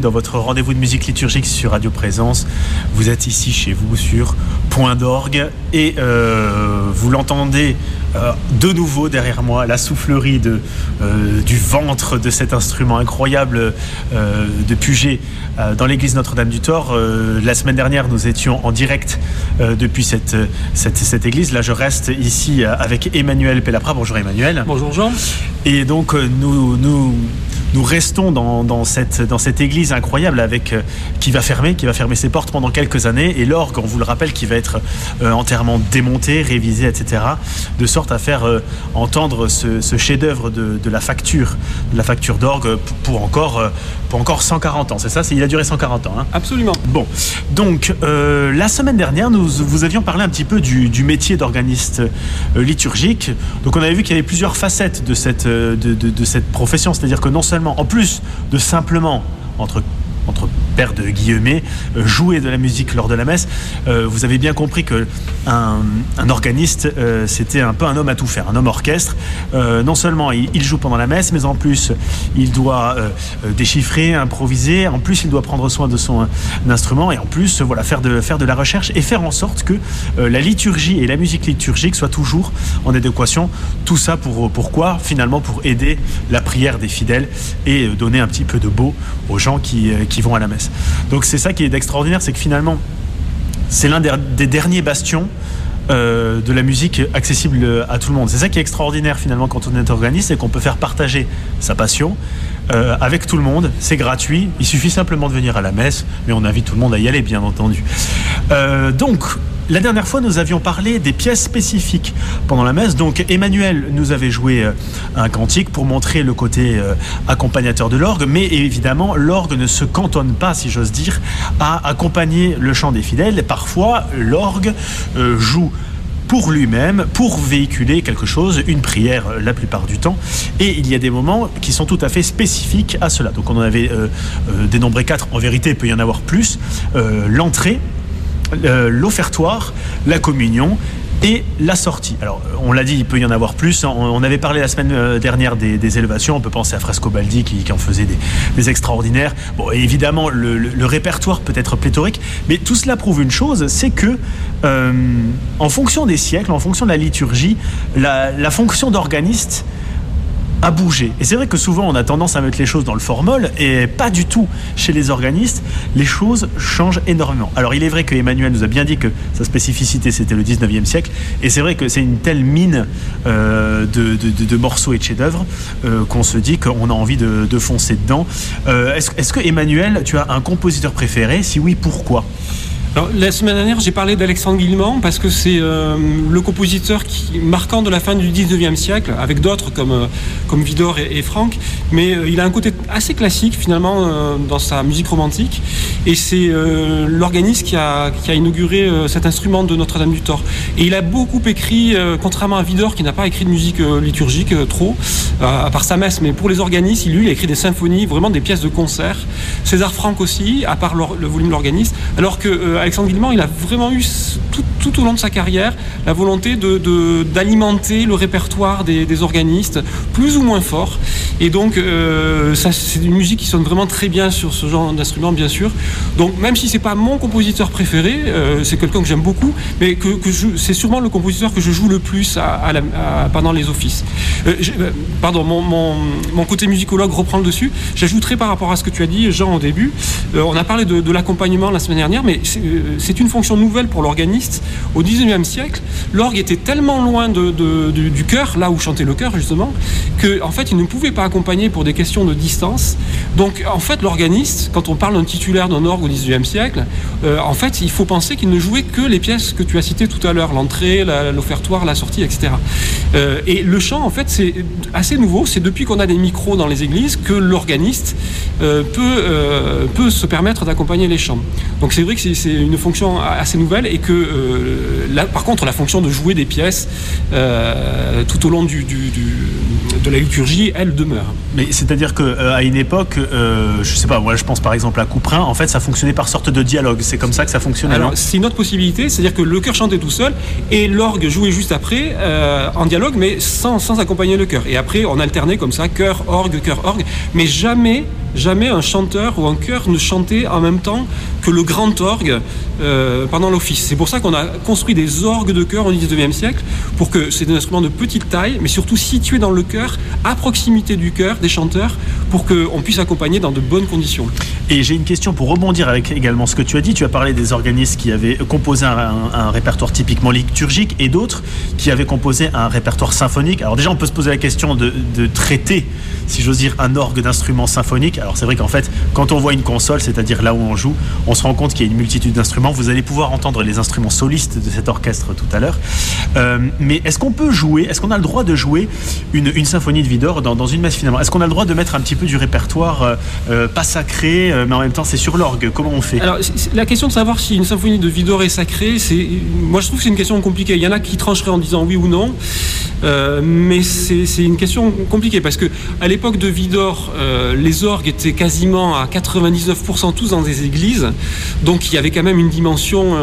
dans votre rendez-vous de musique liturgique sur Radio Présence. Vous êtes ici chez vous sur Point d'orgue et euh, vous l'entendez euh, de nouveau derrière moi, la soufflerie de, euh, du ventre de cet instrument incroyable de Puget dans l'église Notre-Dame du Thor. La semaine dernière, nous étions en direct depuis cette, cette, cette église. Là, je reste ici avec Emmanuel Pellapra. Bonjour Emmanuel. Bonjour Jean. Et donc nous, nous, nous restons dans, dans, cette, dans cette église incroyable avec, euh, qui va fermer, qui va fermer ses portes pendant quelques années, et l'orgue, on vous le rappelle, qui va être euh, entièrement démonté, révisé, etc., de sorte à faire euh, entendre ce, ce chef-d'œuvre de, de la facture, de la facture d'orgue pour, pour encore, euh, pour encore 140 ans. C'est ça? Il a duré 140 ans. Hein? Absolument. Bon, donc la semaine dernière, nous vous avions parlé un petit peu du, du métier d'organiste liturgique. Donc on avait vu qu'il y avait plusieurs facettes de cette, de, de- de cette profession, c'est-à-dire que non seulement, en plus de simplement entre entre pères de guillemets, euh, jouer de la musique lors de la messe, euh, vous avez bien compris que un, organiste, euh, c'était un peu un homme à tout faire, un homme orchestre. Non seulement il, joue pendant la messe, mais en plus il doit déchiffrer, improviser. En plus, il doit prendre soin de son instrument et en plus, voilà, faire de la recherche et faire en sorte que la liturgie et la musique liturgique soient toujours en adéquation. Tout ça pour pourquoi? Finalement, pour aider la prière des fidèles et donner un petit peu de beau aux gens qui vont à la messe. Donc c'est ça qui est d'extraordinaire, c'est que finalement, c'est l'un des, des derniers bastions euh, de la musique accessible à tout le monde. C'est ça qui est extraordinaire finalement quand on est organiste, c'est qu'on peut faire partager sa passion euh, avec tout le monde. C'est gratuit, il suffit simplement de venir à la messe, mais on invite tout le monde à y aller, bien entendu. Euh, donc, la dernière fois, nous avions parlé des pièces spécifiques pendant la messe. Donc, Emmanuel nous avait joué euh, un cantique pour montrer le côté accompagnateur de l'orgue, mais évidemment, l'orgue ne se cantonne pas, si j'ose dire, à accompagner le chant des fidèles. Parfois, l'orgue joue pour lui-même, pour véhiculer quelque chose, une prière euh, la plupart du temps. Et il y a des moments qui sont tout à fait spécifiques à cela. Donc on en avait euh, euh, dénombré quatre, en vérité il peut y en avoir plus. L'entrée, l'offertoire, la communion et la sortie. Alors, euh, on l'a dit, il peut y en avoir plus. On, on avait parlé la semaine euh, dernière des, élévations. On peut penser à Frescobaldi qui, qui en faisait des, extraordinaires. Bon, évidemment, le, répertoire peut être pléthorique, mais tout cela prouve une chose, c'est que, euh, en fonction des siècles, en fonction de la liturgie, la fonction d'organiste a bougé. Et c'est vrai que souvent on a tendance à mettre les choses dans le formol et pas du tout chez les organistes. Les choses changent énormément. Alors il est vrai que Emmanuel nous a bien dit que sa spécificité c'était le 19e siècle et c'est vrai que c'est une telle mine euh, de, morceaux et de chefs-d'œuvre euh, qu'on se dit qu'on a envie de, de foncer dedans. Euh, Est-ce est-ce que Emmanuel, tu as un compositeur préféré? Si oui, pourquoi? Alors, la semaine dernière, j'ai parlé d'Alexandre Guillemant parce que c'est euh, le compositeur marquant de la fin du 19e siècle, avec d'autres comme, euh, comme Vidor et, Franck. Mais euh, il a un côté assez classique finalement dans sa musique romantique. Et c'est l'organiste qui a, qui a inauguré cet instrument de Notre-Dame du Thor. Et il a beaucoup écrit, contrairement à Vidor qui n'a pas écrit de musique liturgique trop, à part sa messe, mais pour les organistes, il, a écrit des symphonies, vraiment des pièces de concert. César Franck aussi, à part le volume de l'organiste. Alors que Alexandre Guillemant, il a vraiment eu tout, au long de sa carrière la volonté d'alimenter le répertoire des, des organistes, plus ou moins fort. Et donc, euh, c'est une musique qui sonne vraiment très bien sur ce genre d'instrument, bien sûr. Donc, même si c'est pas mon compositeur préféré, euh, c'est quelqu'un que j'aime beaucoup, mais que, c'est sûrement le compositeur que je joue le plus pendant les offices. Euh, pardon, mon, côté musicologue reprend le dessus. J'ajouterai par rapport à ce que tu as dit, Jean, au début. on a parlé de, l'accompagnement la semaine dernière, mais c'est une fonction nouvelle pour l'organiste. Au 19e siècle, l'orgue était tellement loin du, chœur, là où chantait le chœur justement, que en fait, il ne pouvait pas accompagner pour des questions de distance. Donc, en fait, l'organiste, quand on parle d'un titulaire d'un orgue au 19e siècle, euh, en fait, il faut penser qu'il ne jouait que les pièces que tu as citées tout à l'heure, l'entrée, l'offertoire, la sortie, etc. Euh, et le chant, en fait, c'est assez nouveau. C'est depuis qu'on a des micros dans les églises que l'organiste euh, peut, peut se permettre d'accompagner les chants. Donc c'est vrai que c'est- une fonction assez nouvelle et que, par contre, la fonction de jouer des pièces tout au long du- de la liturgie, elle demeure. Mais c'est-à-dire que euh, à une époque, euh, je sais pas, moi je pense par exemple à Couperin, en fait ça fonctionnait par sorte de dialogue. C'est comme ça que ça fonctionnait. Alors, c'est une autre possibilité, c'est-à-dire que le chœur chantait tout seul et l'orgue jouait juste après, euh, en dialogue, mais sans, sans accompagner le chœur. Et après, on alternait comme ça, chœur, orgue, chœur, orgue, mais jamais jamais un chanteur ou un chœur ne chantait en même temps que le grand orgue euh, pendant l'office. C'est pour ça qu'on a construit des orgues de chœur au XIXe siècle, pour que c'est des instruments de petite taille, mais surtout situés dans le chœur, à proximité du chœur, des chanteurs, pour qu'on puisse accompagner dans de bonnes conditions. Et j'ai une question pour rebondir avec également ce que tu as dit. Tu as parlé des organismes qui avaient composé un, répertoire typiquement liturgique et d'autres qui avaient composé un répertoire symphonique. Alors déjà, on peut se poser la question de, traiter, si j'ose dire, un orgue d'instruments symphoniques. Alors c'est vrai qu'en fait, quand on voit une console, c'est-à-dire là où on joue, se rend compte qu'il y a une multitude d'instruments. Vous allez pouvoir entendre les instruments solistes de cet orchestre tout à l'heure. Euh, mais est-ce qu'on peut jouer, est-ce qu'on a le droit de jouer une, symphonie de Vidor dans, une messe finalement? Est-ce qu'on a le droit de mettre un petit peu du répertoire euh, euh, pas sacré, mais en même temps c'est sur l'orgue? Comment on fait? Alors la question de savoir si une symphonie de Vidor est sacrée, moi je trouve que c'est une question compliquée. Il y en a qui trancheraient en disant oui ou non, mais c'est une question compliquée parce que à l'époque de Vidor, les orgues étaient quasiment à 99% tous dans des églises, donc il y avait quand même une dimension.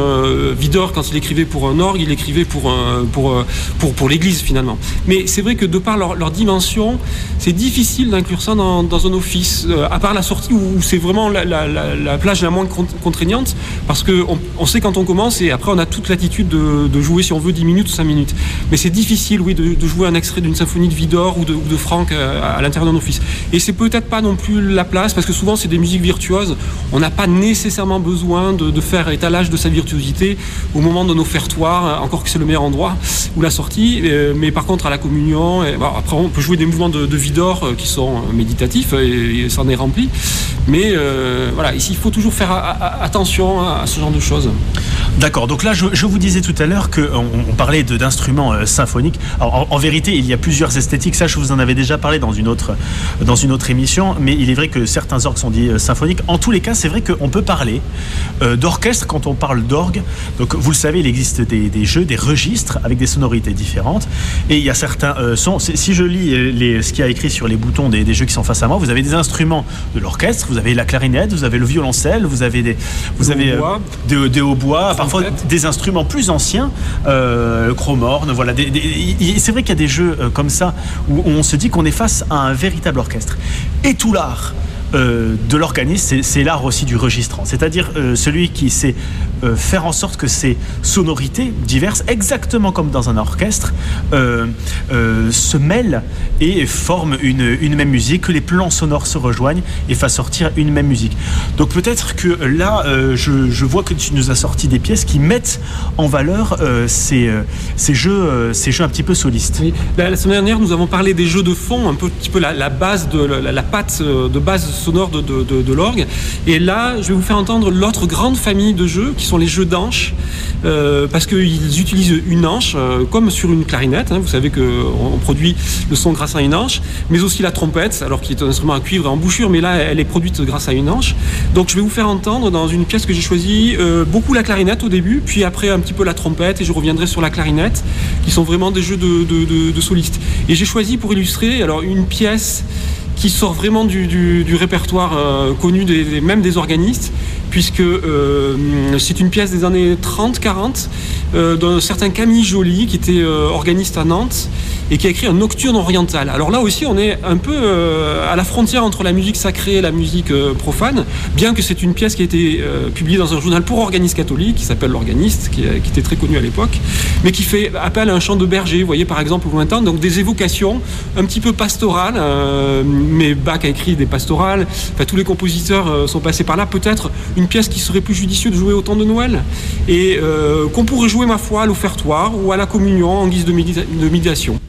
Vidor quand il écrivait pour un orgue, il écrivait pour pour pour, pour l'église finalement. Mais c'est vrai que de par leur, dimension, c'est difficile d'inclure ça dans, dans, un office, à part la sortie où c'est vraiment la, la, la, plage la moins contraignante, parce qu'on on sait quand on commence et après on a toute l'attitude de, jouer si on veut 10 minutes ou 5 minutes. Mais c'est difficile, oui, de, jouer un extrait d'une symphonie de Vidor ou de, ou de Franck à, à l'intérieur d'un office. Et c'est peut-être pas non plus la place, parce que souvent c'est des musiques virtuoses, on n'a pas nécessairement besoin de, faire étalage de sa virtuosité au moment de nos offertoire, encore que c'est le meilleur endroit, ou la sortie. Euh, mais par contre, à la communion, bon, après on peut jouer des mouvements de, Vidor euh, qui sont euh, méditatifs, et, ça en est rempli. Mais euh, voilà, ici, il faut toujours faire attention à, à, ce genre de choses. D'accord, donc là, je, vous disais tout à l'heure qu'on on parlait d'instruments euh, symphoniques. Alors, en, vérité, il y a plusieurs esthétiques. Ça, je vous en avais déjà parlé dans une autre, dans une autre émission. Mais il est vrai que certains orgues sont dits euh, symphoniques. En tous les cas, c'est vrai qu'on peut parler euh, d'orchestre quand on parle d'orgue. Donc, vous le savez, il existe des, des, jeux, des registres avec des sonorités différentes. Et il y a certains euh, sons. Si je lis euh, les, ce qu'il y a écrit sur les boutons des, des jeux qui sont face à moi, vous avez des instruments de l'orchestre, vous avez la clarinette, vous avez le violoncelle, vous avez des, vous avez euh, des, des hautbois, parfois des instruments plus anciens, le chromorne, voilà. C'est vrai qu'il y a des jeux comme ça où on se dit qu'on est face à un véritable orchestre. Et tout l'art euh, de l'organisme, c'est l'art aussi du registrant, c'est-à-dire euh, celui qui sait euh, faire en sorte que ces sonorités diverses, exactement comme dans un orchestre, se mêlent et forment une, une même musique, que les plans sonores se rejoignent et fassent sortir une même musique. Donc peut-être que là, je, vois que tu nous as sorti des pièces qui mettent en valeur ces, ces, jeux, ces jeux un petit peu solistes. La, semaine dernière, nous avons parlé des jeux de fond, un peu, petit peu la, la base de la, la patte de base sonore de, l'orgue. Et là, je vais vous faire entendre l'autre grande famille de jeux qui sont les jeux d'anches, euh, parce qu'ils utilisent une anche euh, comme sur une clarinette. Hein, vous savez qu'on produit le son grâce à une anche, mais aussi la trompette, alors qui est un instrument à cuivre et en bouchure, mais là, elle est produite grâce à une anche. Donc, je vais vous faire entendre dans une pièce que j'ai choisie euh, beaucoup la clarinette au début, puis après un petit peu la trompette, et je reviendrai sur la clarinette, qui sont vraiment des jeux de, de solistes. Et j'ai choisi pour illustrer alors une pièce qui sort vraiment du, répertoire euh, connu même des organistes, puisque euh, c'est une pièce des années 30-40 euh, d'un certain Camille Joly, qui était organiste à Nantes, et qui a écrit un nocturne oriental. Alors là aussi, on est un peu à la frontière entre la musique sacrée et la musique profane, bien que c'est une pièce qui a été publiée dans un journal pour organistes catholiques, qui s'appelle L'Organiste, qui, était très connu à l'époque, mais qui fait appel à un chant de berger, vous voyez par exemple au lointain, donc des évocations un petit peu pastorales, euh, mais Bach a écrit des pastorales, enfin tous les compositeurs euh, sont passés par là, peut-être une pièce qui serait plus judicieux de jouer au temps de Noël, et euh, qu'on pourrait jouer ma foi à l'offertoire ou à la communion en guise de, médita de médiation.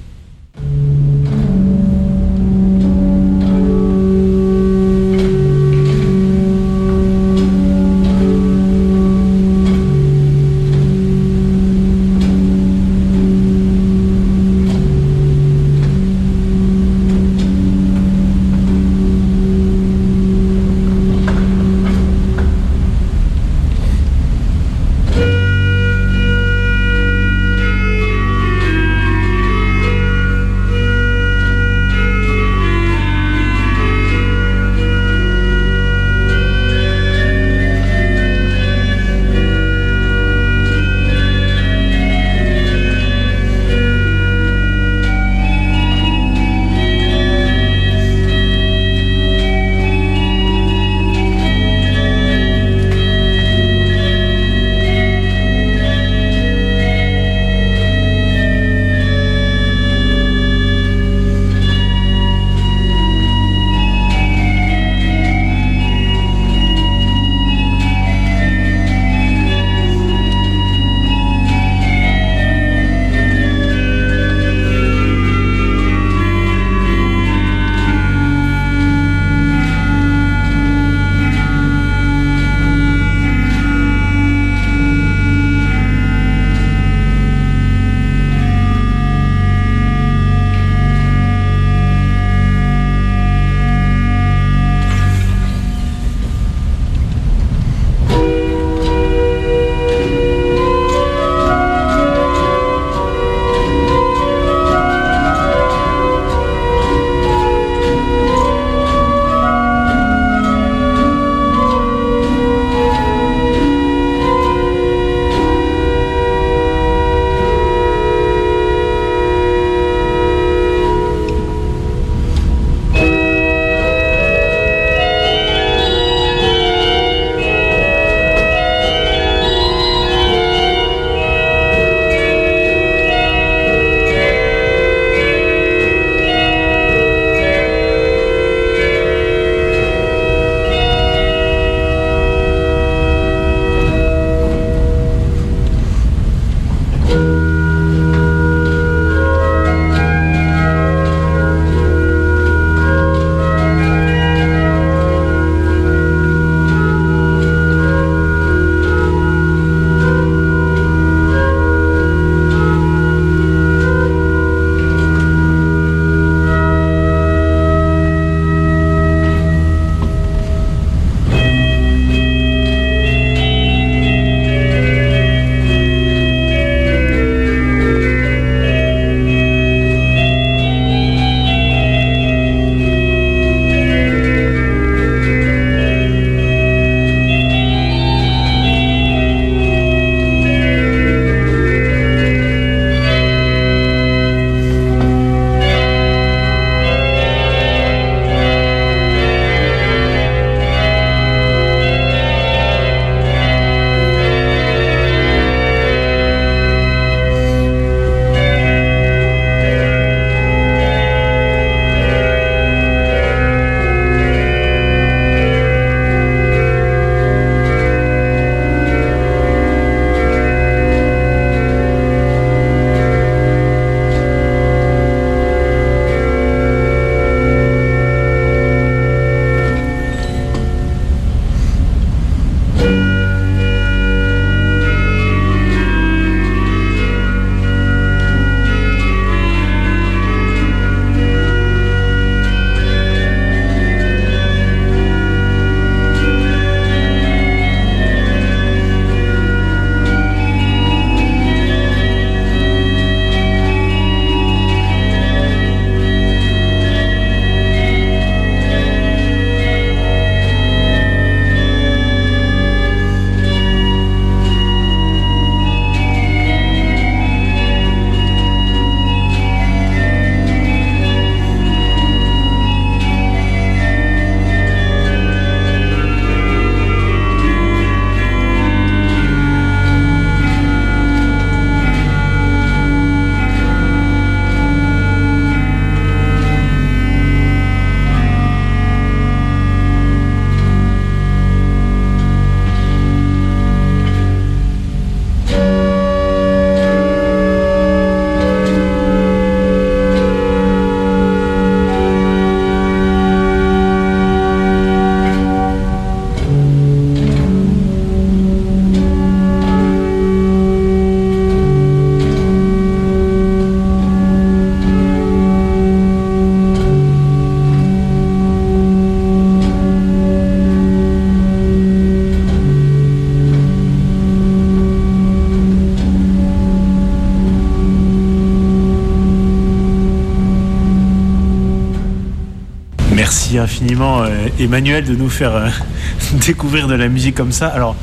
Emmanuel de nous faire découvrir de la musique comme ça. Alors,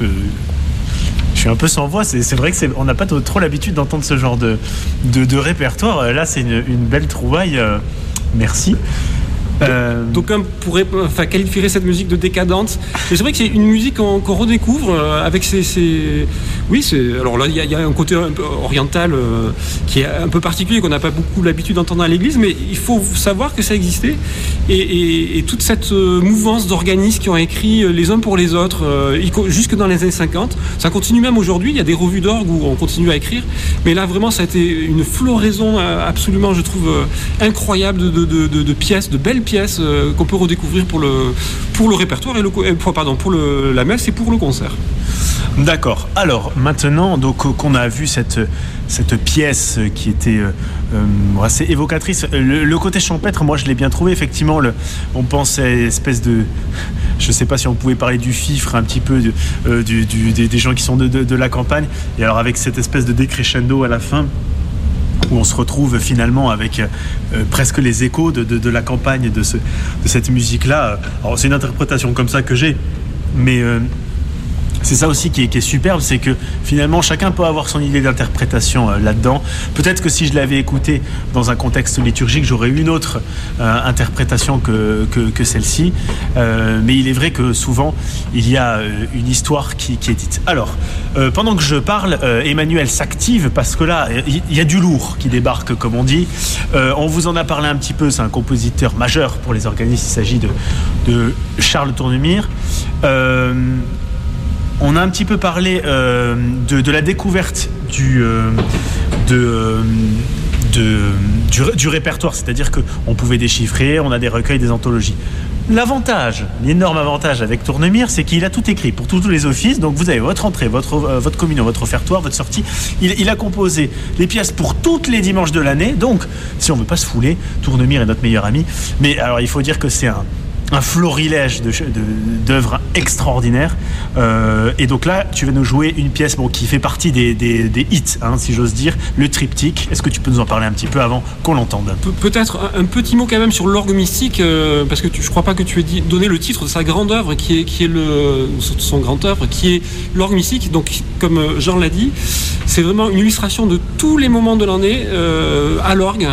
je suis un peu sans voix. C'est vrai que on n'a pas trop l'habitude d'entendre ce genre de, de, répertoire. Là, c'est une, belle trouvaille. merci. Euh... D'aucuns pourrait enfin, qualifierait cette musique de décadente. Mais c'est vrai que c'est une musique qu'on redécouvre euh, avec ses. Oui, c'est. Alors là, il y, a un côté un peu oriental euh, qui est un peu particulier, qu'on n'a pas beaucoup l'habitude d'entendre à l'église, mais il faut savoir que ça existait. Et, toute cette euh, mouvance d'organismes qui ont écrit les uns pour les autres, jusque dans les années 50, ça continue même aujourd'hui. Il y a des revues d'orgue où on continue à écrire. Mais là, vraiment, ça a été une floraison absolument, je trouve, incroyable de, pièces, de belles pièces euh, qu'on peut redécouvrir pour le, répertoire et le, euh, pardon, pour la messe et pour le concert. D'accord. Alors maintenant, donc euh, qu'on a vu cette cette pièce qui était assez évocatrice. Le, côté champêtre, moi je l'ai bien trouvé. Effectivement, on pensait espèce de, je ne sais pas si on pouvait parler du fifre un petit peu des, gens qui sont de, la campagne. Et alors avec cette espèce de décrescendo à la fin où on se retrouve finalement avec euh, presque les échos de, la campagne de, ce, de cette musique-là. Alors c'est une interprétation comme ça que j'ai, mais euh, c'est ça aussi qui est, superbe, c'est que finalement chacun peut avoir son idée d'interprétation euh, là-dedans. Peut-être que si je l'avais écouté dans un contexte liturgique, j'aurais une autre euh, interprétation que, que, celle-ci. Euh, mais il est vrai que souvent, il y a une histoire qui, est dite. Alors, pendant que je parle, Emmanuel s'active parce que là, il y, a du lourd qui débarque, comme on dit. on vous en a parlé un petit peu, c'est un compositeur majeur pour les organismes, il s'agit de, de, Charles Tournemire. On a un petit peu parlé euh, de, la découverte du, euh, euh, du, répertoire, c'est-à-dire qu'on pouvait déchiffrer, on a des recueils, des anthologies. L'avantage, l'énorme avantage avec Tournemire, c'est qu'il a tout écrit pour tous, les offices. Donc vous avez votre entrée, votre, votre communion, votre offertoire, votre sortie. Il, a composé les pièces pour toutes les dimanches de l'année. Donc, si on veut pas se fouler, Tournemire est notre meilleur ami. Mais alors, il faut dire que c'est un, un florilège d'œuvres extraordinaires. Euh, et donc là, tu vas nous jouer une pièce bon, qui fait partie des, hits, hein, si j'ose dire, le triptyque. Est-ce que tu peux nous en parler un petit peu avant qu'on l'entende? Peut-être un, petit mot quand même sur l'orgue mystique, euh, parce que tu, je crois pas que tu aies donné le titre de sa grande œuvre, qui est, qui est le, son œuvre, qui est l'orgue mystique. Donc, comme euh, Jean l'a dit, c'est vraiment une illustration de tous les moments de l'année à l'orgue,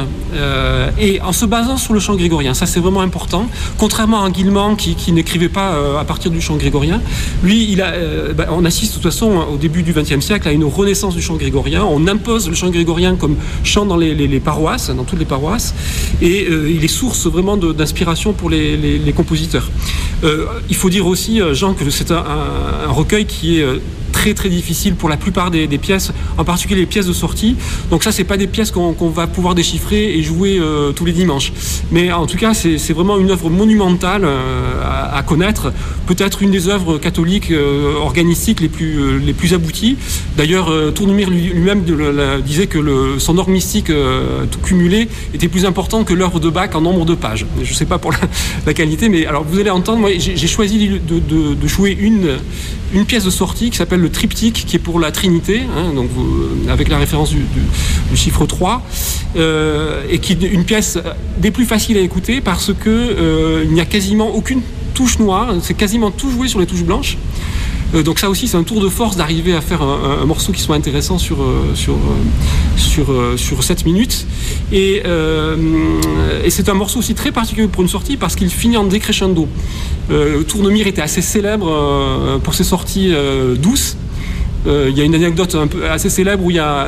et en se basant sur le chant grégorien. Ça, c'est vraiment important. Contrairement à Qui, n'écrivait pas euh, à partir du chant grégorien. Lui, euh, bah, on assiste de toute façon au début du XXe siècle à une renaissance du chant grégorien. On impose le chant grégorien comme chant dans les, paroisses, dans toutes les paroisses, et euh, il est source vraiment d'inspiration pour les, compositeurs. il faut dire aussi, Jean, que c'est un, recueil qui est très très difficile pour la plupart des, pièces, en particulier les pièces de sortie. Donc ça, c'est pas des pièces qu'on va pouvoir déchiffrer et jouer tous les dimanches. Mais en tout cas, c'est vraiment une œuvre monumentale euh, à, connaître, peut-être une des œuvres catholiques euh, organistiques les plus, euh, les plus abouties. D'ailleurs, Tournemire lui-même disait que son ordre mystique cumulé était plus important que l'œuvre de Bach en nombre de pages. Je sais pas pour la, qualité, mais alors vous allez entendre, moi j'ai choisi de, jouer une, une pièce de sortie qui s'appelle le triptyque, qui est pour la Trinité, hein, donc avec la référence du, chiffre 3, et qui est une pièce des plus faciles à écouter parce que il n'y a quasiment aucune touche noire, c'est quasiment tout joué sur les touches blanches. Euh, donc ça aussi c'est un tour de force d'arriver à faire un, morceau qui soit intéressant sur, euh, sur, euh, sur, sur 7 minutes. Et, c'est un morceau aussi très particulier pour une sortie parce qu'il finit en décrescendo. Tournemire était assez célèbre pour ses sorties douces. Il y a une anecdote assez célèbre où il y a,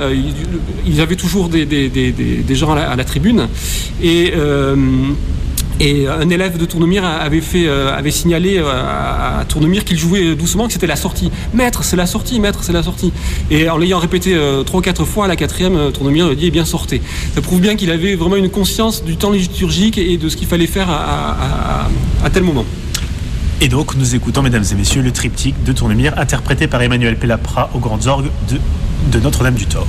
avait toujours des, des, des, des gens à la, à la, tribune et et un élève de Tournemire euh, avait signalé euh, à Tournemire qu'il jouait doucement, que c'était la sortie. Maître, c'est la sortie, maître, c'est la sortie. Et en l'ayant répété euh, trois ou quatre fois, à la quatrième, Tournemire lui dit, eh bien, sortez. Ça prouve bien qu'il avait vraiment une conscience du temps liturgique et de ce qu'il fallait faire à, tel moment. Et donc, nous écoutons, mesdames et messieurs, le triptyque de Tournemire, interprété par Emmanuel Pellapra aux grandes orgues de, de Notre-Dame du Thor.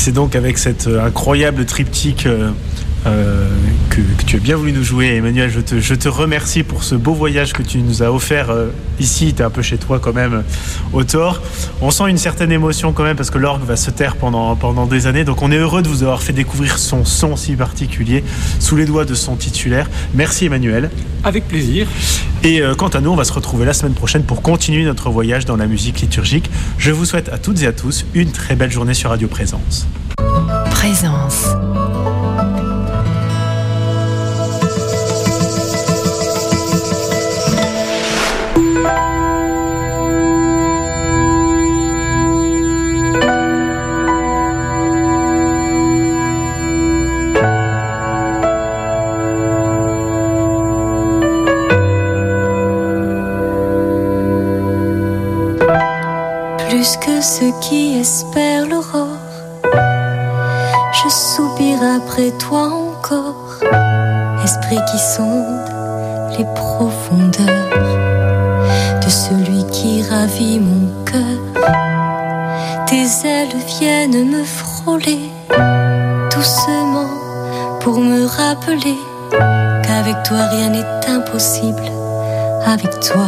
C'est donc avec cet incroyable triptyque euh, que, tu as bien voulu nous jouer. Emmanuel, je te, remercie pour ce beau voyage que tu nous as offert euh, ici. Tu es un peu chez toi quand même au tort. On sent une certaine émotion quand même parce que l'orgue va se taire pendant des années. Donc on est heureux de vous avoir fait découvrir son son si particulier sous les doigts de son titulaire. Merci Emmanuel. Avec plaisir. Et euh, quant à nous, on va se retrouver la semaine prochaine pour continuer notre voyage dans la musique liturgique. Je vous souhaite à toutes et à tous une très belle journée sur Radio Présence. Présence. Ceux qui espèrent l'aurore. Je soupire après toi encore, esprit qui sonde les profondeurs de celui qui ravit mon cœur. Tes ailes viennent me frôler doucement pour me rappeler qu'avec toi rien n'est impossible. Avec toi.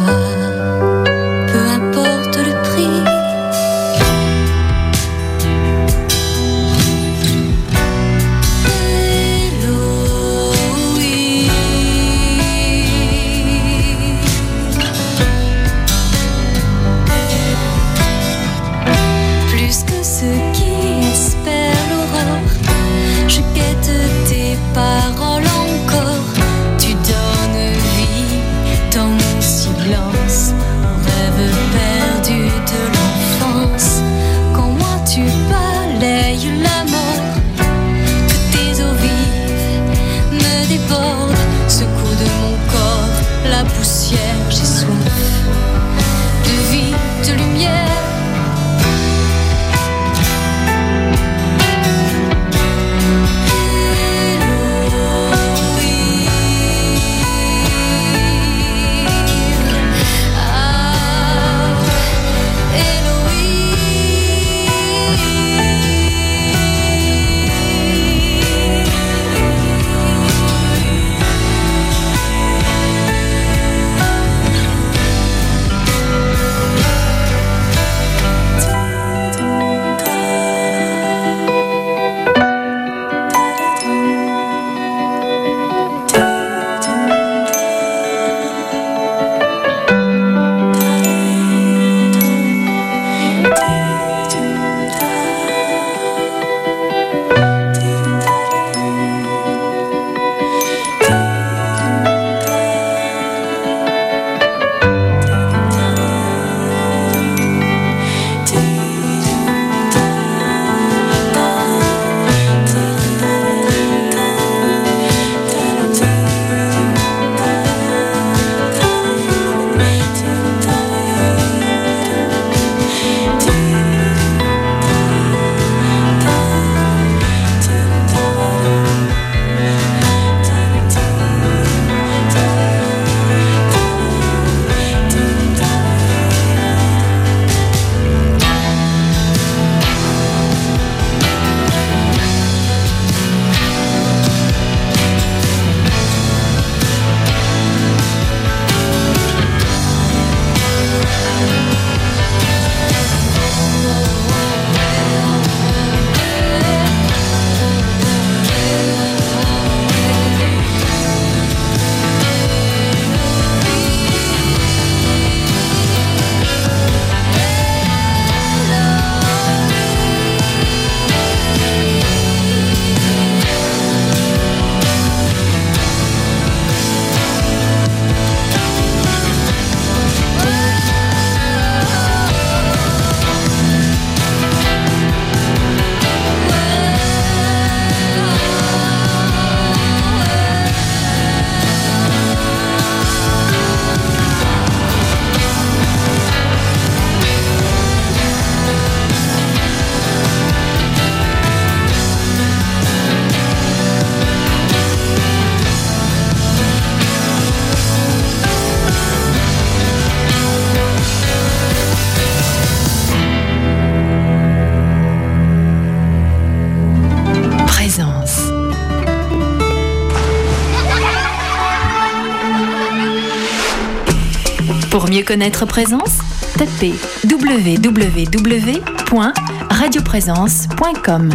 Connaître Présence, tapez www.radioprésence.com.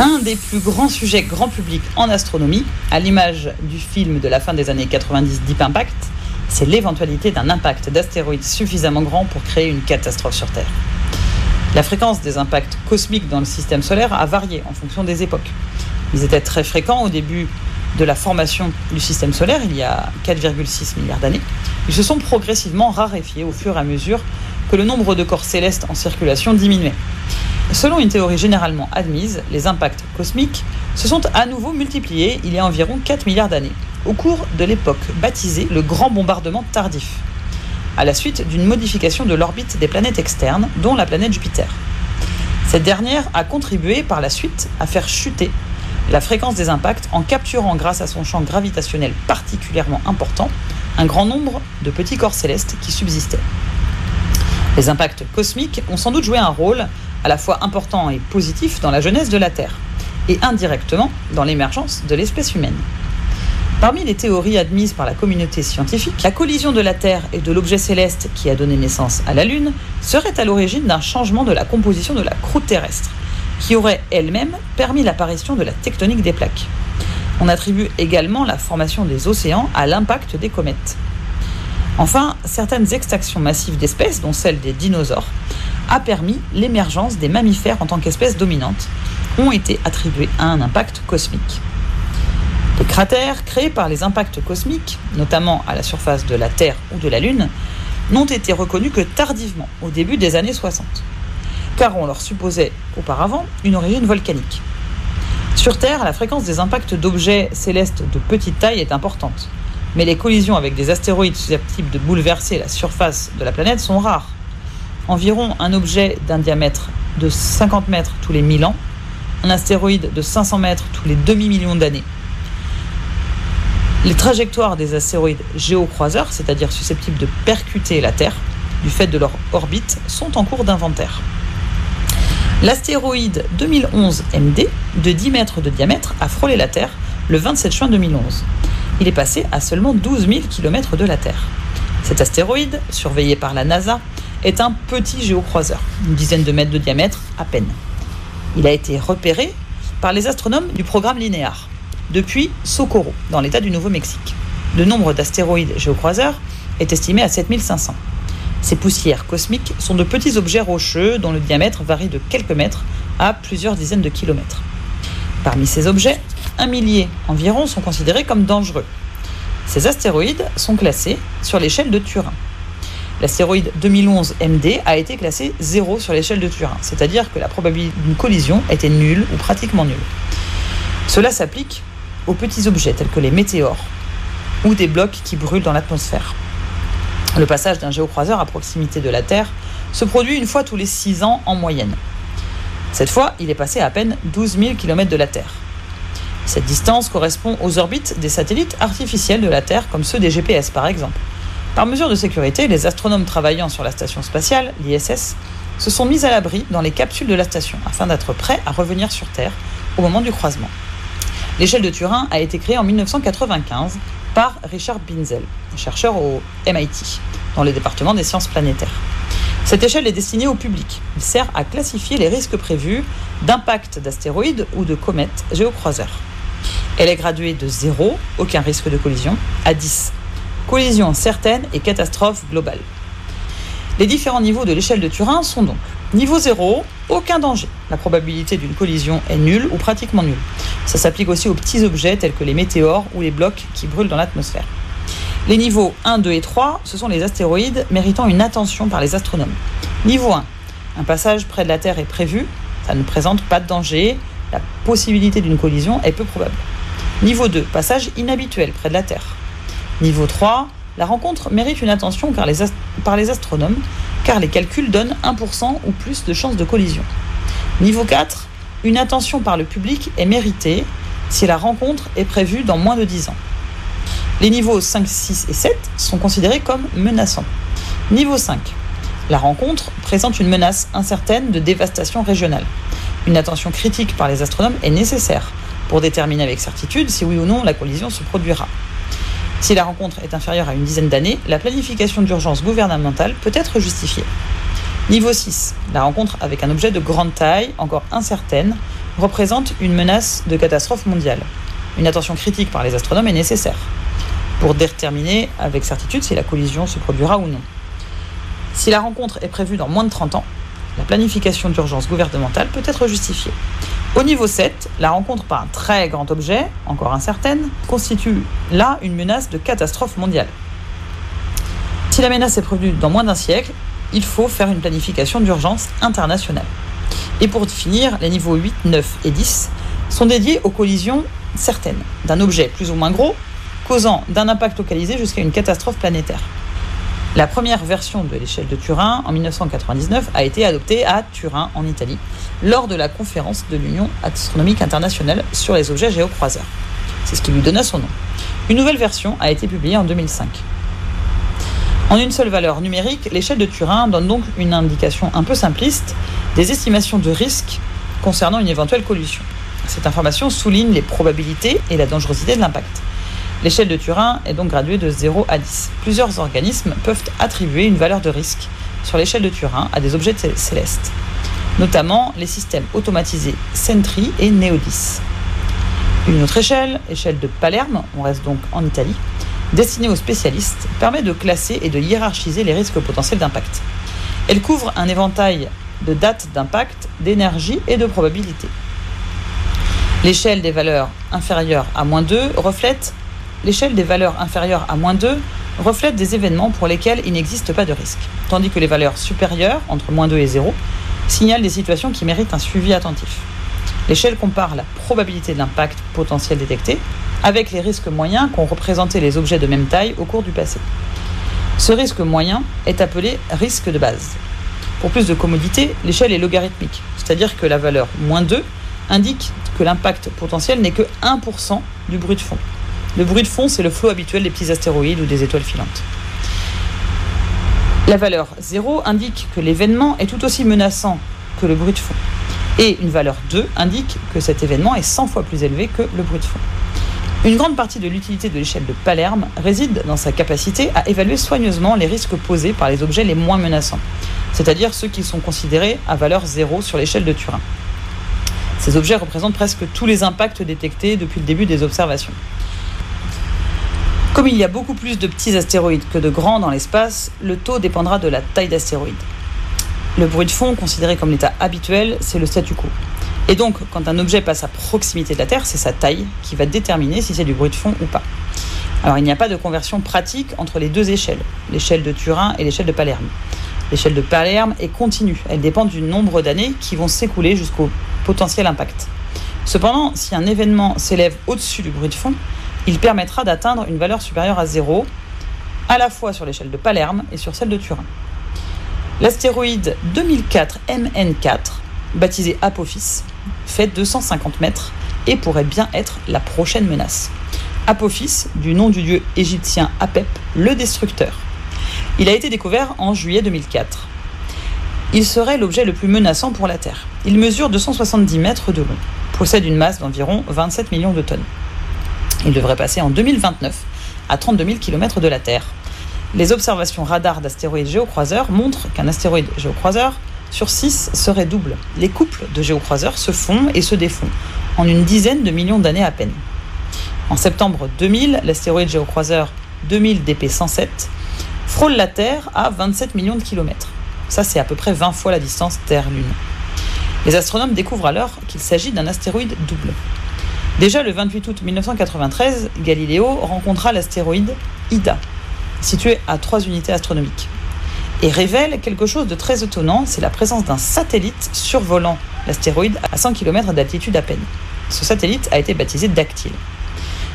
Un des plus grands sujets grand public en astronomie, à l'image du film de la fin des années 90 Deep Impact, c'est l'éventualité d'un impact d'astéroïdes suffisamment grand pour créer une catastrophe sur Terre. La fréquence des impacts cosmiques dans le système solaire a varié en fonction des époques. Ils étaient très fréquents au début de la formation du système solaire, il y a 4,6 milliards d'années. Ils se sont progressivement raréfiés au fur et à mesure que le nombre de corps célestes en circulation diminuait. Selon une théorie généralement admise, les impacts cosmiques se sont à nouveau multipliés il y a environ 4 milliards d'années, au cours de l'époque baptisée le grand bombardement tardif, à la suite d'une modification de l'orbite des planètes externes, dont la planète Jupiter. Cette dernière a contribué par la suite à faire chuter la fréquence des impacts en capturant grâce à son champ gravitationnel particulièrement important un grand nombre de petits corps célestes qui subsistaient. Les impacts cosmiques ont sans doute joué un rôle à la fois important et positif dans la jeunesse de la Terre, et indirectement dans l'émergence de l'espèce humaine. Parmi les théories admises par la communauté scientifique, la collision de la Terre et de l'objet céleste qui a donné naissance à la Lune serait à l'origine d'un changement de la composition de la croûte terrestre, qui aurait elle-même permis l'apparition de la tectonique des plaques. On attribue également la formation des océans à l'impact des comètes. Enfin, certaines extinctions massives d'espèces, dont celle des dinosaures, a permis l'émergence des mammifères en tant qu'espèces dominantes, ont été attribuées à un impact cosmique. Les cratères créés par les impacts cosmiques, notamment à la surface de la Terre ou de la Lune, n'ont été reconnus que tardivement, au début des années 60 car on leur supposait auparavant une origine volcanique. Sur Terre, la fréquence des impacts d'objets célestes de petite taille est importante, mais les collisions avec des astéroïdes susceptibles de bouleverser la surface de la planète sont rares. Environ un objet d'un diamètre de 50 mètres tous les 1000 ans, un astéroïde de 500 mètres tous les demi-millions d'années. Les trajectoires des astéroïdes géocroiseurs, c'est-à-dire susceptibles de percuter la Terre, du fait de leur orbite, sont en cours d'inventaire. L'astéroïde 2011 MD, de 10 mètres de diamètre, a frôlé la Terre le 27 juin 2011. Il est passé à seulement 12 000 km de la Terre. Cet astéroïde, surveillé par la NASA, est un petit géocroiseur, une dizaine de mètres de diamètre à peine. Il a été repéré par les astronomes du programme Linéar, depuis Socorro, dans l'état du Nouveau-Mexique. Le nombre d'astéroïdes géocroiseurs est estimé à 7500. Ces poussières cosmiques sont de petits objets rocheux dont le diamètre varie de quelques mètres à plusieurs dizaines de kilomètres. Parmi ces objets, un millier environ sont considérés comme dangereux. Ces astéroïdes sont classés sur l'échelle de Turin. L'astéroïde 2011 MD a été classé 0 sur l'échelle de Turin, c'est-à-dire que la probabilité d'une collision était nulle ou pratiquement nulle. Cela s'applique aux petits objets tels que les météores ou des blocs qui brûlent dans l'atmosphère. Le passage d'un géocroiseur à proximité de la Terre se produit une fois tous les 6 ans en moyenne. Cette fois, il est passé à peine 12 000 km de la Terre. Cette distance correspond aux orbites des satellites artificiels de la Terre, comme ceux des GPS par exemple. Par mesure de sécurité, les astronomes travaillant sur la station spatiale, l'ISS, se sont mis à l'abri dans les capsules de la station afin d'être prêts à revenir sur Terre au moment du croisement. L'échelle de Turin a été créée en 1995 par Richard Binzel, chercheur au MIT, dans le département des sciences planétaires. Cette échelle est destinée au public. Il sert à classifier les risques prévus d'impact d'astéroïdes ou de comètes géocroiseurs. Elle est graduée de 0, aucun risque de collision, à 10, collision certaine et catastrophe globale. Les différents niveaux de l'échelle de Turin sont donc niveau 0, aucun danger. La probabilité d'une collision est nulle ou pratiquement nulle. Ça s'applique aussi aux petits objets tels que les météores ou les blocs qui brûlent dans l'atmosphère. Les niveaux 1, 2 et 3, ce sont les astéroïdes méritant une attention par les astronomes. Niveau 1, un passage près de la Terre est prévu, ça ne présente pas de danger, la possibilité d'une collision est peu probable. Niveau 2, passage inhabituel près de la Terre. Niveau 3, la rencontre mérite une attention par les astronomes, car les calculs donnent 1% ou plus de chances de collision. Niveau 4, une attention par le public est méritée si la rencontre est prévue dans moins de 10 ans. Les niveaux 5, 6 et 7 sont considérés comme menaçants. Niveau 5. La rencontre présente une menace incertaine de dévastation régionale. Une attention critique par les astronomes est nécessaire pour déterminer avec certitude si oui ou non la collision se produira. Si la rencontre est inférieure à une dizaine d'années, la planification d'urgence gouvernementale peut être justifiée. Niveau 6. La rencontre avec un objet de grande taille, encore incertaine, représente une menace de catastrophe mondiale. Une attention critique par les astronomes est nécessaire pour déterminer avec certitude si la collision se produira ou non. Si la rencontre est prévue dans moins de 30 ans, la planification d'urgence gouvernementale peut être justifiée. Au niveau 7, la rencontre par un très grand objet, encore incertaine, constitue là une menace de catastrophe mondiale. Si la menace est prévue dans moins d'un siècle, il faut faire une planification d'urgence internationale. Et pour finir, les niveaux 8, 9 et 10 sont dédiés aux collisions certaines d'un objet plus ou moins gros, causant d'un impact localisé jusqu'à une catastrophe planétaire. La première version de l'échelle de Turin en 1999 a été adoptée à Turin en Italie lors de la conférence de l'Union astronomique internationale sur les objets géocroiseurs. C'est ce qui lui donna son nom. Une nouvelle version a été publiée en 2005. En une seule valeur numérique, l'échelle de Turin donne donc une indication un peu simpliste des estimations de risque concernant une éventuelle collision. Cette information souligne les probabilités et la dangerosité de l'impact. L'échelle de Turin est donc graduée de 0 à 10. Plusieurs organismes peuvent attribuer une valeur de risque sur l'échelle de Turin à des objets célestes, notamment les systèmes automatisés Sentry et Neodis. Une autre échelle, échelle de Palerme, on reste donc en Italie, destinée aux spécialistes, permet de classer et de hiérarchiser les risques potentiels d'impact. Elle couvre un éventail de dates d'impact, d'énergie et de probabilité. L'échelle des valeurs inférieures à moins 2 reflète l'échelle des valeurs inférieures à moins 2 reflète des événements pour lesquels il n'existe pas de risque, tandis que les valeurs supérieures, entre moins 2 et 0, signalent des situations qui méritent un suivi attentif. L'échelle compare la probabilité de l'impact potentiel détecté avec les risques moyens qu'ont représenté les objets de même taille au cours du passé. Ce risque moyen est appelé risque de base. Pour plus de commodité, l'échelle est logarithmique, c'est-à-dire que la valeur moins 2 indique que l'impact potentiel n'est que 1% du bruit de fond. Le bruit de fond, c'est le flot habituel des petits astéroïdes ou des étoiles filantes. La valeur 0 indique que l'événement est tout aussi menaçant que le bruit de fond. Et une valeur 2 indique que cet événement est 100 fois plus élevé que le bruit de fond. Une grande partie de l'utilité de l'échelle de Palerme réside dans sa capacité à évaluer soigneusement les risques posés par les objets les moins menaçants, c'est-à-dire ceux qui sont considérés à valeur 0 sur l'échelle de Turin. Ces objets représentent presque tous les impacts détectés depuis le début des observations. Comme il y a beaucoup plus de petits astéroïdes que de grands dans l'espace, le taux dépendra de la taille d'astéroïde. Le bruit de fond, considéré comme l'état habituel, c'est le statu quo. Et donc, quand un objet passe à proximité de la Terre, c'est sa taille qui va déterminer si c'est du bruit de fond ou pas. Alors, il n'y a pas de conversion pratique entre les deux échelles, l'échelle de Turin et l'échelle de Palerme. L'échelle de Palerme est continue, elle dépend du nombre d'années qui vont s'écouler jusqu'au potentiel impact. Cependant, si un événement s'élève au-dessus du bruit de fond, il permettra d'atteindre une valeur supérieure à zéro, à la fois sur l'échelle de Palerme et sur celle de Turin. L'astéroïde 2004 MN4, baptisé Apophis, fait 250 mètres et pourrait bien être la prochaine menace. Apophis, du nom du dieu égyptien Apep, le destructeur. Il a été découvert en juillet 2004. Il serait l'objet le plus menaçant pour la Terre. Il mesure 270 mètres de long, possède une masse d'environ 27 millions de tonnes. Il devrait passer en 2029 à 32 000 km de la Terre. Les observations radar d'astéroïdes géocroiseurs montrent qu'un astéroïde géocroiseur sur 6 serait double. Les couples de géocroiseurs se font et se défont en une dizaine de millions d'années à peine. En septembre 2000, l'astéroïde géocroiseur 2000 DP107 frôle la Terre à 27 millions de kilomètres. Ça, c'est à peu près 20 fois la distance Terre-Lune. Les astronomes découvrent alors qu'il s'agit d'un astéroïde double. Déjà le 28 août 1993, Galileo rencontra l'astéroïde Ida, situé à 3 unités astronomiques, et révèle quelque chose de très étonnant, c'est la présence d'un satellite survolant l'astéroïde à 100 km d'altitude à peine. Ce satellite a été baptisé Dactyle.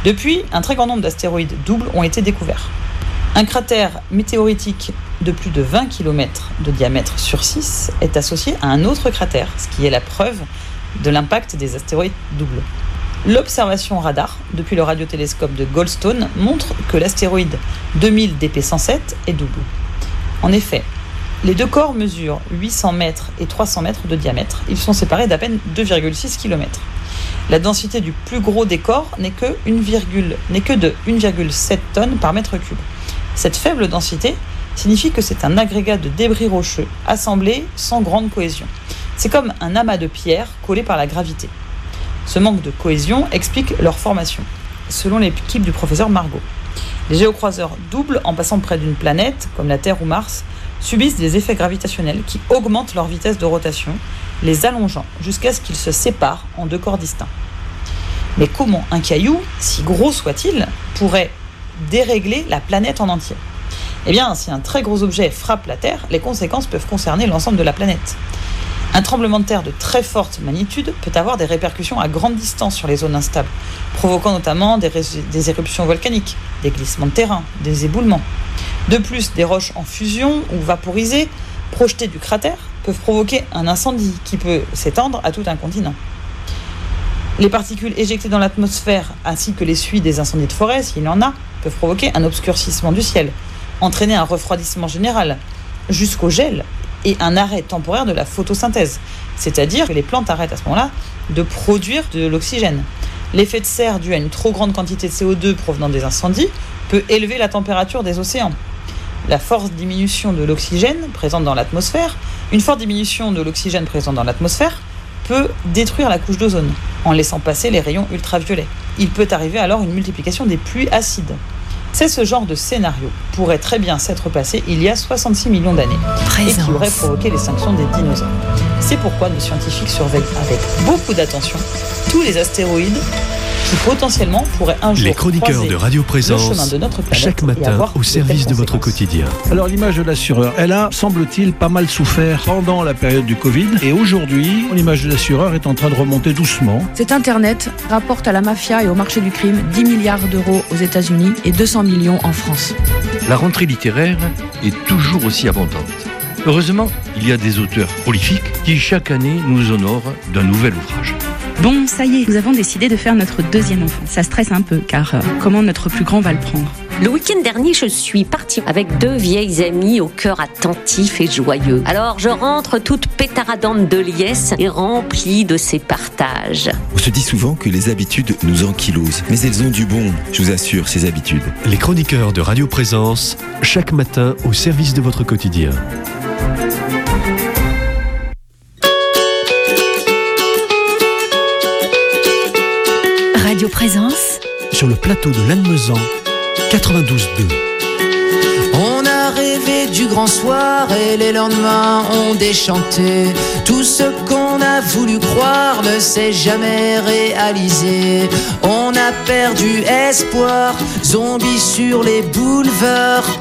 Depuis, un très grand nombre d'astéroïdes doubles ont été découverts. Un cratère météoritique de plus de 20 km de diamètre sur 6 est associé à un autre cratère, ce qui est la preuve de l'impact des astéroïdes doubles. L'observation radar depuis le radiotélescope de Goldstone montre que l'astéroïde 2000 DP107 est double. En effet, les deux corps mesurent 800 mètres et 300 mètres de diamètre. Ils sont séparés d'à peine 2,6 km. La densité du plus gros des corps n'est que, de 1,7 tonnes par mètre cube. Cette faible densité signifie que c'est un agrégat de débris rocheux assemblés sans grande cohésion. C'est comme un amas de pierres collé par la gravité. Ce manque de cohésion explique leur formation, selon l'équipe du professeur Margot. Les géocroiseurs doubles en passant près d'une planète, comme la Terre ou Mars, subissent des effets gravitationnels qui augmentent leur vitesse de rotation, les allongeant jusqu'à ce qu'ils se séparent en deux corps distincts. Mais comment un caillou, si gros soit-il, pourrait dérégler la planète en entier? Eh bien, si un très gros objet frappe la Terre, les conséquences peuvent concerner l'ensemble de la planète. Un tremblement de terre de très forte magnitude peut avoir des répercussions à grande distance sur les zones instables, provoquant notamment des, éruptions volcaniques, des glissements de terrain, des éboulements. De plus, des roches en fusion ou vaporisées, projetées du cratère, peuvent provoquer un incendie qui peut s'étendre à tout un continent. Les particules éjectées dans l'atmosphère, ainsi que les suies des incendies de forêt, s'il y en a, peuvent provoquer un obscurcissement du ciel, entraîner un refroidissement général, jusqu'au gel et un arrêt temporaire de la photosynthèse. C'est-à-dire que les plantes arrêtent à ce moment-là de produire de l'oxygène. L'effet de serre dû à une trop grande quantité de CO2 provenant des incendies peut élever la température des océans. La forte diminution de l'oxygène présente dans l'atmosphère, une forte diminution de l'oxygène présent dans l'atmosphère peut détruire la couche d'ozone en laissant passer les rayons ultraviolets. Il peut arriver alors une multiplication des pluies acides. C'est ce genre de scénario pourrait très bien s'être passé il y a 66 millions d'années et qui aurait provoqué l'extinction des dinosaures. C'est pourquoi nos scientifiques surveillent avec beaucoup d'attention tous les astéroïdes qui potentiellement pourraient un jour Les chroniqueurs de Radio Présence, de notre chaque matin au service de votre quotidien. Alors l'image de l'assureur, elle a, semble-t-il, pas mal souffert pendant la période du Covid. Et aujourd'hui, l'image de l'assureur est en train de remonter doucement. Cet Internet rapporte à la mafia et au marché du crime 10 milliards d'euros aux États-Unis et 200 millions en France. La rentrée littéraire est toujours aussi abondante. Heureusement, il y a des auteurs prolifiques qui chaque année nous honorent d'un nouvel ouvrage. Bon, ça y est, nous avons décidé de faire notre deuxième enfant. Ça stresse un peu, car euh, comment notre plus grand va le prendre le week-end dernier, je suis partie avec deux vieilles amies au cœur attentif et joyeux. Alors je rentre toute pétaradante de liesse et remplie de ces partages. On se dit souvent que les habitudes nous ankylosent, mais elles ont du bon, je vous assure, ces habitudes. Les chroniqueurs de Radio Présence, chaque matin au service de votre quotidien. Radio Présence sur le plateau de Lannemezan 92.2. On a rêvé du grand soir et les lendemains ont déchanté. Tout ce qu'on a voulu croire ne s'est jamais réalisé. On a perdu espoir, zombies sur les boulevards.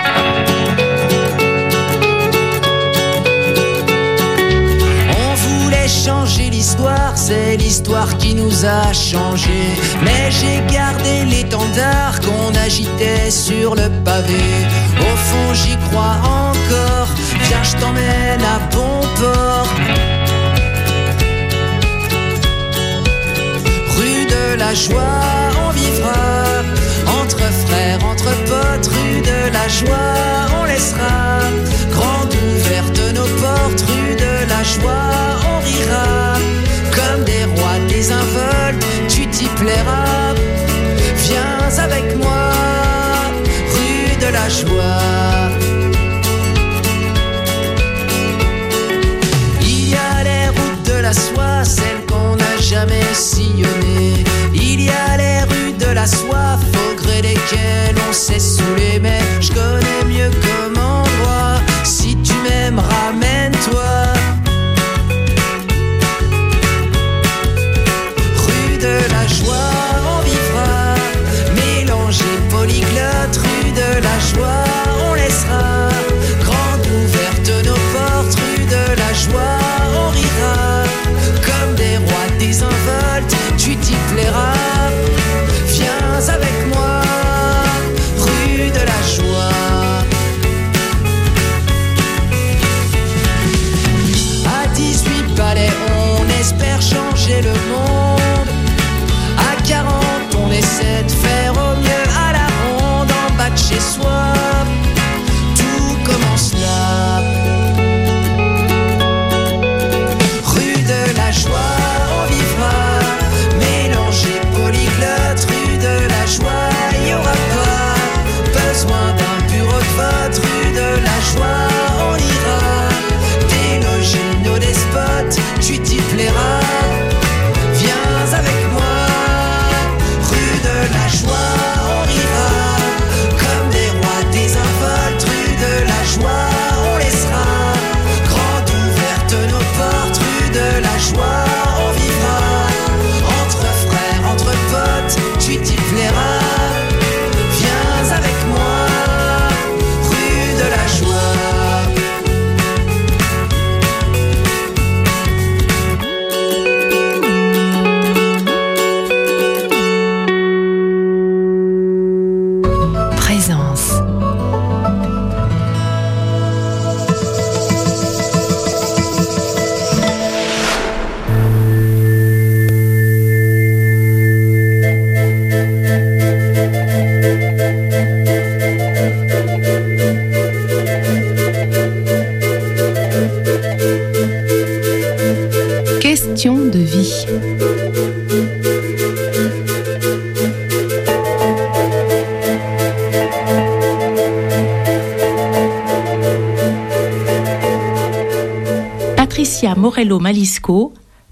L'histoire, c'est l'histoire qui nous a changé. Mais j'ai gardé l'étendard qu'on agitait sur le pavé. Au fond, j'y crois encore. Viens, je t'emmène à bon port. Rue de la joie, on vivra. Entre frères, entre potes, rue de la joie, on laissera. Grande ouverte nos portes, rue de la joie, comme des rois désinvoltes, tu t'y plairas. Viens avec moi, rue de la joie. Il y a les routes de la soie, celles qu'on n'a jamais sillonnées. Il y a les de la soif, au gré desquelles on s'est saoulé. Mais je connais mieux comme endroit. Si tu m'aimes, ramène-toi.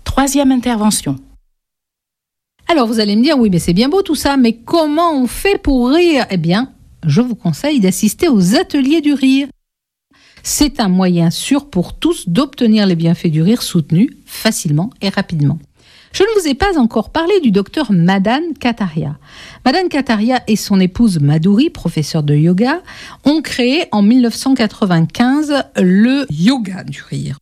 Troisième intervention. Alors vous allez me dire, oui, mais c'est bien beau tout ça, mais comment on fait pour rire? Eh bien, je vous conseille d'assister aux ateliers du rire. C'est un moyen sûr pour tous d'obtenir les bienfaits du rire soutenus facilement et rapidement. Je ne vous ai pas encore parlé du docteur Madan Kataria. Madan Kataria et son épouse Madhuri, professeur de yoga, ont créé en 1995 le yoga du rire.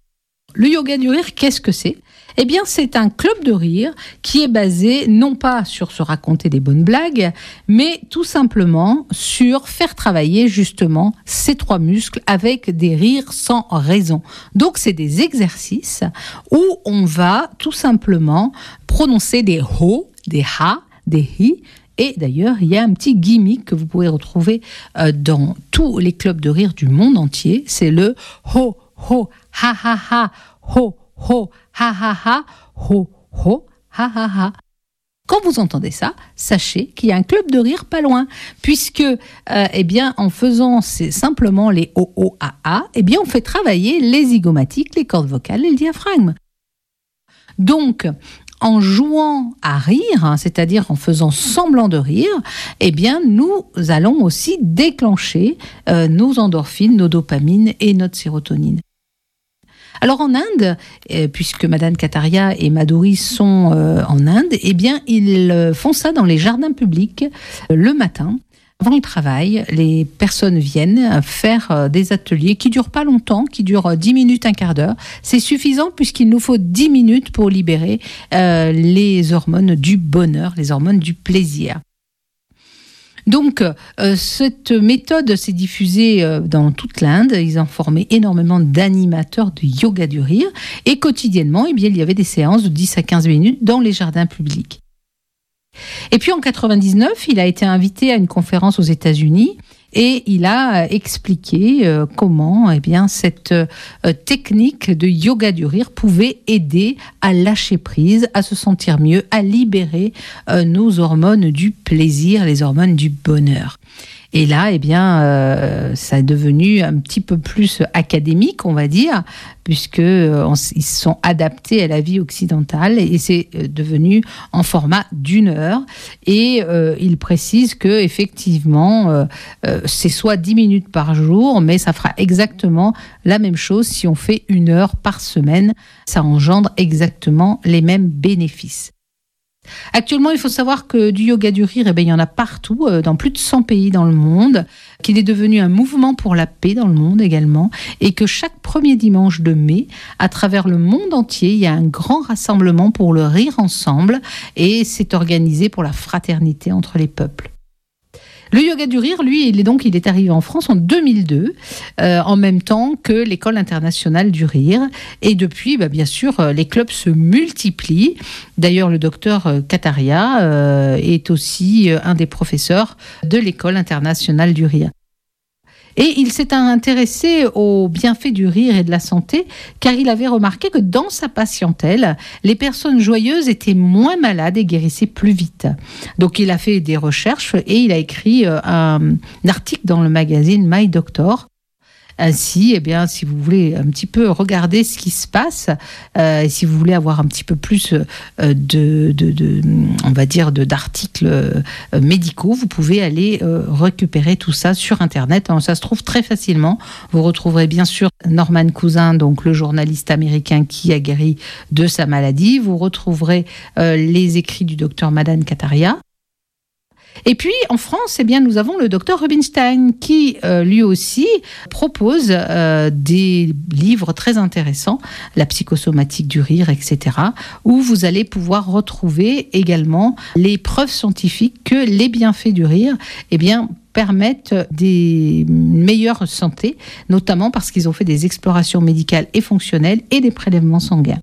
Le yoga du rire, qu'est-ce que c'est? Eh bien, c'est un club de rire qui est basé non pas sur se raconter des bonnes blagues, mais tout simplement sur faire travailler justement ces trois muscles avec des rires sans raison. Donc, c'est des exercices où on va tout simplement prononcer des ho, des ha, des hi, et d'ailleurs, il y a un petit gimmick que vous pouvez retrouver euh, dans tous les clubs de rire du monde entier. C'est le ho, ho, ha, ha, ha, ho, ho, ha ha ha, ho ho, ha ha ha. Quand vous entendez ça, sachez qu'il y a un club de rire pas loin, puisque, euh, eh bien, en faisant simplement les o o a a, eh bien, on fait travailler les zygomatiques, les cordes vocales et le diaphragme. Donc, en jouant à rire, hein, c'est-à-dire en faisant semblant de rire, eh bien, nous allons aussi déclencher euh, nos endorphines, nos dopamines et notre sérotonine. Alors en Inde, euh, puisque Madame Kataria et Madhuri sont euh, en Inde, eh bien ils euh, font ça dans les jardins publics le matin. Avant le travail, les personnes viennent faire des ateliers qui durent pas longtemps, qui durent 10 minutes, un quart d'heure. C'est suffisant puisqu'il nous faut 10 minutes pour libérer les hormones du bonheur, les hormones du plaisir. Donc, euh, cette méthode s'est diffusée euh, dans toute l'Inde. Ils ont formé énormément d'animateurs de yoga du rire. Et quotidiennement, eh bien, il y avait des séances de 10 à 15 minutes dans les jardins publics. Et puis en 99, il a été invité à une conférence aux États-Unis et il a expliqué euh, comment eh bien cette euh, technique de yoga du rire pouvait aider à lâcher prise, à se sentir mieux, à libérer euh, nos hormones du plaisir, les hormones du bonheur. Et là, eh bien, euh, ça est devenu un petit peu plus académique, on va dire, puisque euh, ils se sont adaptés à la vie occidentale et c'est euh, devenu en format d'une heure. Et il précise que effectivement, c'est soit 10 minutes par jour, mais ça fera exactement la même chose si on fait une heure par semaine. Ça engendre exactement les mêmes bénéfices. Actuellement, il faut savoir que du yoga du rire, eh bien, il y en a partout, euh, dans plus de 100 pays dans le monde, qu'il est devenu un mouvement pour la paix dans le monde également, et que chaque premier dimanche de mai, à travers le monde entier, il y a un grand rassemblement pour le rire ensemble, et c'est organisé pour la fraternité entre les peuples. Le yoga du rire, lui, il est donc il est arrivé en France en 2002, euh, en même temps que l'école internationale du rire. Et depuis, bah, bien sûr, euh, les clubs se multiplient. D'ailleurs, le docteur euh, Kataria est aussi un des professeurs de l'école internationale du rire. Et il s'est intéressé aux bienfaits du rire et de la santé, car il avait remarqué que dans sa patientèle, les personnes joyeuses étaient moins malades et guérissaient plus vite. Donc il a fait des recherches et il a écrit euh, un article dans le magazine My Doctor ainsi, eh bien, si vous voulez un petit peu regarder ce qui se passe, euh, si vous voulez avoir un petit peu plus euh, de, on va dire, d'articles euh, médicaux, vous pouvez aller récupérer tout ça sur Internet. ça se trouve très facilement. Vous retrouverez bien sûr Norman Cousin, donc le journaliste américain qui a guéri de sa maladie. Vous retrouverez les écrits du docteur Madan Kataria. Et puis en France, eh bien, nous avons le docteur Rubinstein qui euh, lui aussi propose euh, des livres très intéressants, la psychosomatique du rire, etc., où vous allez pouvoir retrouver également les preuves scientifiques que les bienfaits du rire, eh bien, permettent des meilleures santé, notamment parce qu'ils ont fait des explorations médicales et fonctionnelles et des prélèvements sanguins.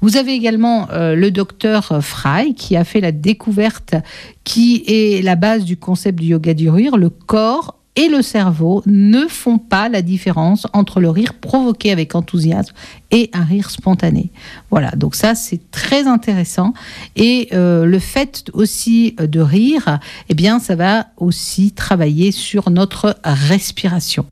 Vous avez également euh, le docteur Fry qui a fait la découverte qui est la base du concept du yoga du rire. Le corps et le cerveau ne font pas la différence entre le rire provoqué avec enthousiasme et un rire spontané. Voilà, donc ça c'est très intéressant. Et euh, le fait aussi de rire, eh bien ça va aussi travailler sur notre respiration.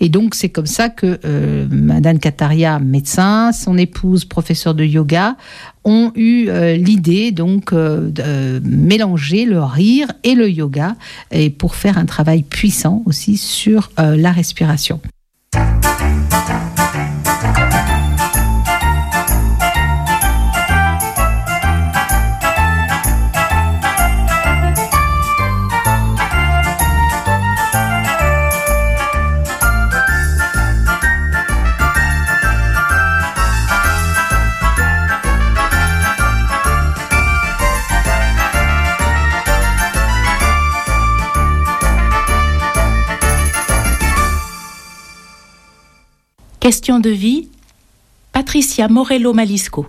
Et donc c'est comme ça que euh, Madame Kataria, médecin, son épouse, professeur de yoga, ont eu euh, l'idée donc euh, de mélanger le rire et le yoga et pour faire un travail puissant aussi sur la respiration. Question de vie, Patricia Morello Malisco.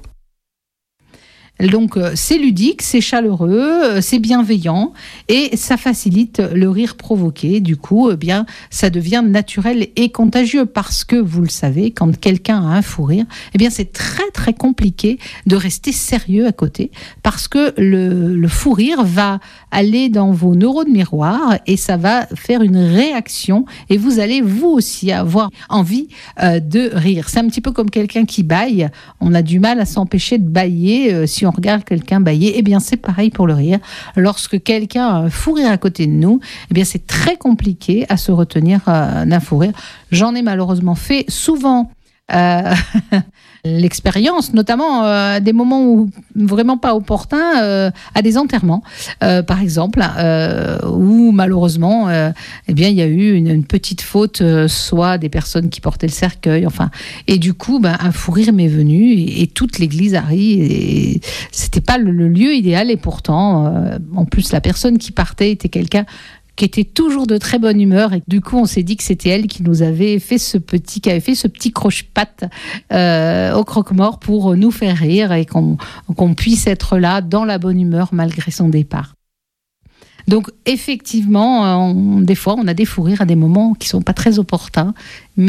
Donc euh, c'est ludique, c'est chaleureux, euh, c'est bienveillant et ça facilite le rire provoqué. Du coup, eh bien, ça devient naturel et contagieux parce que vous le savez, quand quelqu'un a un fou rire, eh bien, c'est très très compliqué de rester sérieux à côté parce que le, le fou rire va aller dans vos neurones miroirs et ça va faire une réaction et vous allez vous aussi avoir envie euh, de rire. C'est un petit peu comme quelqu'un qui baille. On a du mal à s'empêcher de bailler euh, si on regarde quelqu'un bailler. Eh bien, c'est pareil pour le rire. Lorsque quelqu'un a un fou rire à côté de nous, eh bien, c'est très compliqué à se retenir euh, d'un fou rire. J'en ai malheureusement fait souvent. l'expérience, notamment euh, des moments où vraiment pas opportuns, euh, à des enterrements, euh, par exemple, euh, où malheureusement, euh, eh bien, il y a eu une, une petite faute, euh, soit des personnes qui portaient le cercueil, enfin, et du coup, ben, un fou rire m'est venu et, toute l'église a ri. Et c'était pas le, le lieu idéal et pourtant, en plus, la personne qui partait était quelqu'un qui était toujours de très bonne humeur et du coup on s'est dit que c'était elle qui nous avait fait ce petit qui avait fait ce petit croche-patte euh, au croque-mort pour nous faire rire et qu'on puisse être là dans la bonne humeur malgré son départ. Donc effectivement, euh, on- des fois on a des fous rires à des moments qui sont pas très opportuns, mais